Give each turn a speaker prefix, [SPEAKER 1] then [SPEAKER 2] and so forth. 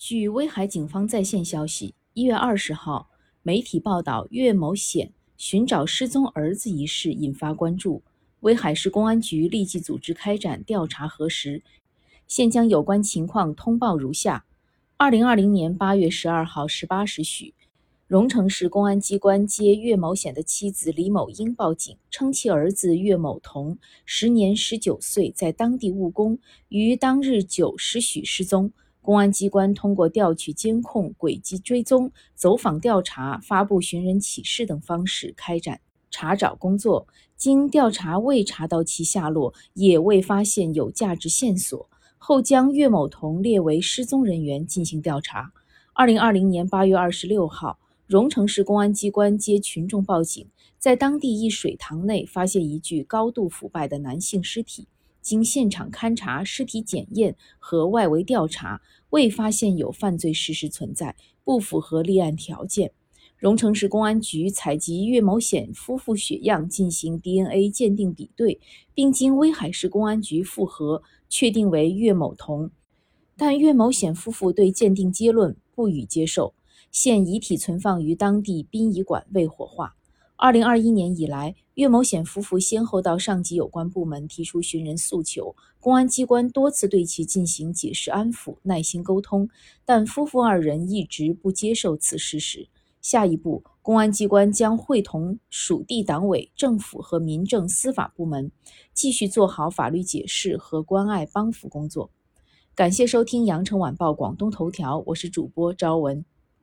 [SPEAKER 1] 据威海警方在线消息，一月二十号，媒体报道岳某显寻找失踪儿子一事引发关注，威海市公安局立即组织开展调查核实，现将有关情况通报如下：二零二零年八月十二号十八时许。荣成市公安机关接岳某显的妻子李某英报警，称其儿子岳某同时年十九岁，在当地务工，于当日九时许失踪。公安机关通过调取监控、轨迹追踪、走访调查、发布寻人启事等方式开展查找工作。经调查未查到其下落，也未发现有价值线索，后将岳某同列为失踪人员进行调查。二零二零年八月二十六号。荣成市公安机关接群众报警，在当地一水塘内发现一具高度腐败的男性尸体。经现场勘查、尸体检验和外围调查，未发现有犯罪事实存在，不符合立案条件。荣城市公安局采集岳某显夫妇血样进行 DNA 鉴定比对，并经威海市公安局复核，确定为岳某同。但岳某显夫妇对鉴定结论不予接受。现遗体存放于当地殡仪馆未火化。二零二一年以来，岳某显夫妇先后到上级有关部门提出寻人诉求，公安机关多次对其进行解释安抚、耐心沟通，但夫妇二人一直不接受此事实。下一步，公安机关将会同属地党委、政府和民政司法部门，继续做好法律解释和关爱帮扶工作。感谢收听羊城晚报广东头条，我是主播朝文。